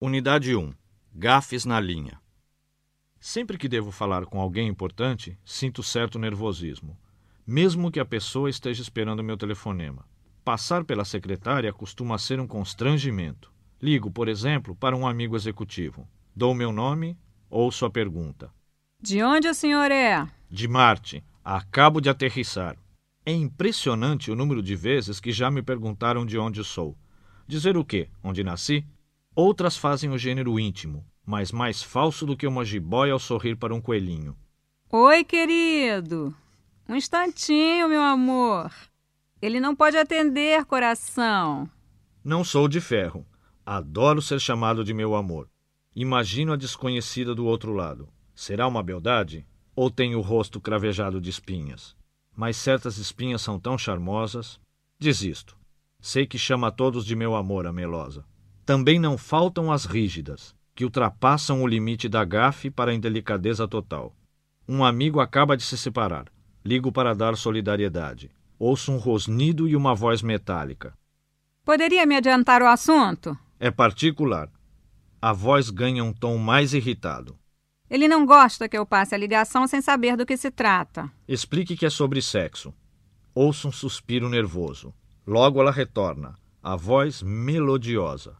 Unidade 1. Gafes na linha. Sempre que devo falar com alguém importante, sinto certo nervosismo, mesmo que a pessoa esteja esperando meu telefonema. Passar pela secretária costuma ser um constrangimento. Ligo, por exemplo, para um amigo executivo. Dou meu nome, ouço a pergunta. De onde o senhor é? De Marte. Acabo de aterrissar. É impressionante o número de vezes que já me perguntaram de onde sou. Dizer o quê? Onde nasci? Outras fazem o gênero íntimo, mas mais falso do que uma jiboia ao sorrir para um coelhinho. Oi, querido. Um instantinho, meu amor. Ele não pode atender, coração. Não sou de ferro. Adoro ser chamado de meu amor. Imagino a desconhecida do outro lado. Será uma beldade? Ou tem o rosto cravejado de espinhas? Mas certas espinhas são tão charmosas. Desisto. Sei que chama todos de meu amor, a melosa. Também não faltam as rígidas, que ultrapassam o limite da gafe para a indelicadeza total. Um amigo acaba de se separar. Ligo para dar solidariedade. Ouço um rosnido e uma voz metálica. Poderia me adiantar o assunto? É particular. A voz ganha um tom mais irritado. Ele não gosta que eu passe a ligação sem saber do que se trata. Explique que é sobre sexo. Ouço um suspiro nervoso. Logo ela retorna, a voz melodiosa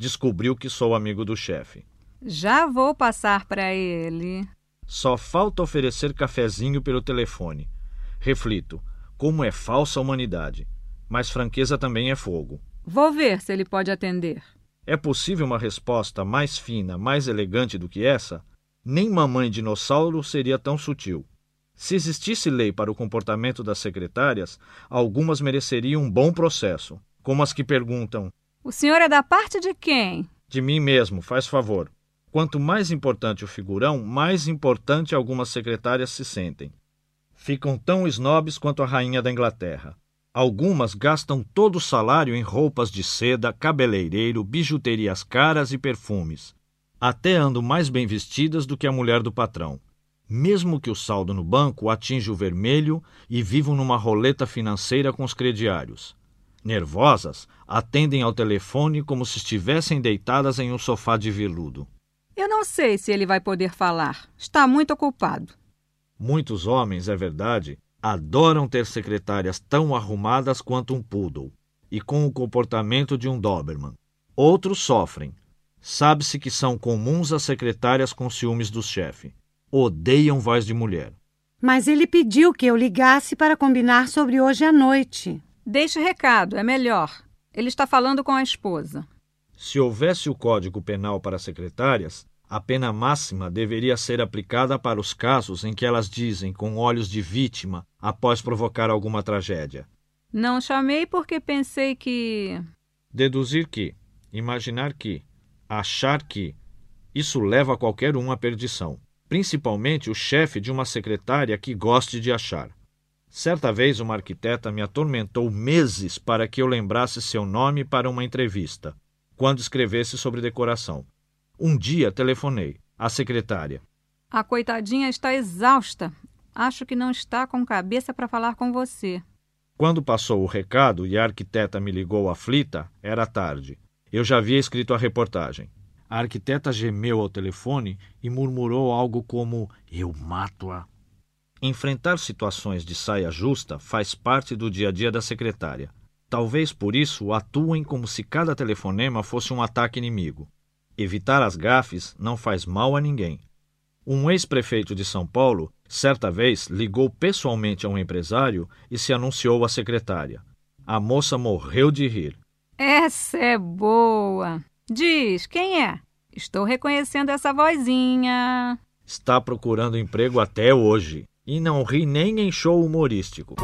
descobriu que sou amigo do chefe. Já vou passar para ele. Só falta oferecer cafezinho pelo telefone. Reflito, como é falsa a humanidade. Mas franqueza também é fogo. Vou ver se ele pode atender. É possível uma resposta mais fina, mais elegante do que essa? Nem mamãe dinossauro seria tão sutil. Se existisse lei para o comportamento das secretárias, algumas mereceriam um bom processo, como as que perguntam: o senhor é da parte de quem? De mim mesmo, faz favor. Quanto mais importante o figurão, mais importante algumas secretárias se sentem. Ficam tão snobs quanto a rainha da Inglaterra. Algumas gastam todo o salário em roupas de seda, cabeleireiro, bijuterias caras e perfumes. Até andam mais bem vestidas do que a mulher do patrão. Mesmo que o saldo no banco atinja o vermelho e vivam numa roleta financeira com os crediários. Nervosas, atendem ao telefone como se estivessem deitadas em um sofá de veludo. Eu não sei se ele vai poder falar. Está muito ocupado. Muitos homens, é verdade, adoram ter secretárias tão arrumadas quanto um poodle e com o comportamento de um Doberman. Outros sofrem. Sabe-se que são comuns as secretárias com ciúmes do chefe. Odeiam voz de mulher. Mas ele pediu que eu ligasse para combinar sobre hoje à noite. Deixe recado, é melhor. Ele está falando com a esposa. Se houvesse o Código Penal para secretárias, a pena máxima deveria ser aplicada para os casos em que elas dizem com olhos de vítima após provocar alguma tragédia. Não chamei porque pensei que. Deduzir que, imaginar que, achar que. Isso leva qualquer um à perdição, principalmente o chefe de uma secretária que goste de achar. Certa vez, uma arquiteta me atormentou meses para que eu lembrasse seu nome para uma entrevista, quando escrevesse sobre decoração. Um dia telefonei. à secretária. A coitadinha está exausta. Acho que não está com cabeça para falar com você. Quando passou o recado e a arquiteta me ligou aflita, era tarde. Eu já havia escrito a reportagem. A arquiteta gemeu ao telefone e murmurou algo como: Eu mato-a. Enfrentar situações de saia justa faz parte do dia a dia da secretária. Talvez por isso atuem como se cada telefonema fosse um ataque inimigo. Evitar as gafes não faz mal a ninguém. Um ex-prefeito de São Paulo, certa vez, ligou pessoalmente a um empresário e se anunciou à secretária. A moça morreu de rir. Essa é boa. Diz, quem é? Estou reconhecendo essa vozinha. Está procurando emprego até hoje e não ri nem em show humorístico.